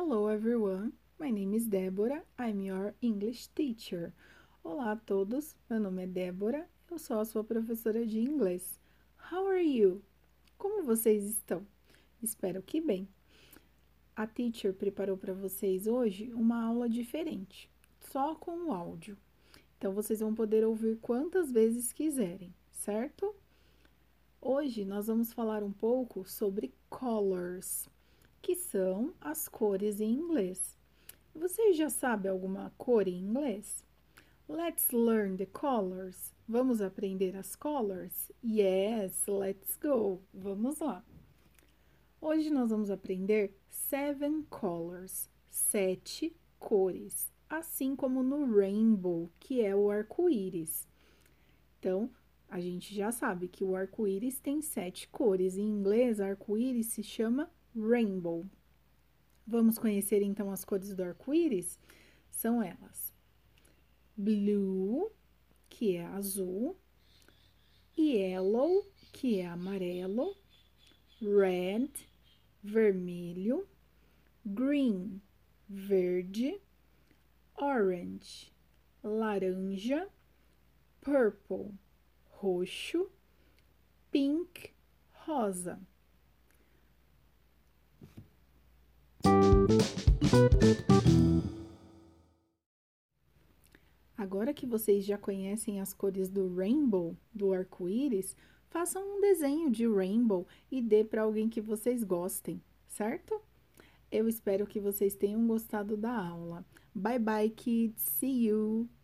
Hello everyone, my name is Débora, I'm your English teacher. Olá a todos, meu nome é Débora, eu sou a sua professora de inglês. How are you? Como vocês estão? Espero que bem. A teacher preparou para vocês hoje uma aula diferente, só com o áudio. Então vocês vão poder ouvir quantas vezes quiserem, certo? Hoje nós vamos falar um pouco sobre colors, que são as cores em inglês. Você já sabe alguma cor em inglês? Let's learn the colors. Vamos aprender as colors? Yes, let's go. Vamos lá. Hoje nós vamos aprender seven colors, sete cores, assim como no rainbow, que é o arco-íris. Então, a gente já sabe que o arco-íris tem sete cores. Em inglês, arco-íris se chama rainbow. Vamos conhecer então as cores do arco-íris? São elas: blue, que é azul, yellow, que é amarelo, red, vermelho, green, verde, orange, laranja, purple, roxo, pink, rosa. Agora que vocês já conhecem as cores do rainbow, do arco-íris, façam um desenho de rainbow e dê para alguém que vocês gostem, certo? Eu espero que vocês tenham gostado da aula. Bye bye, kids. See you!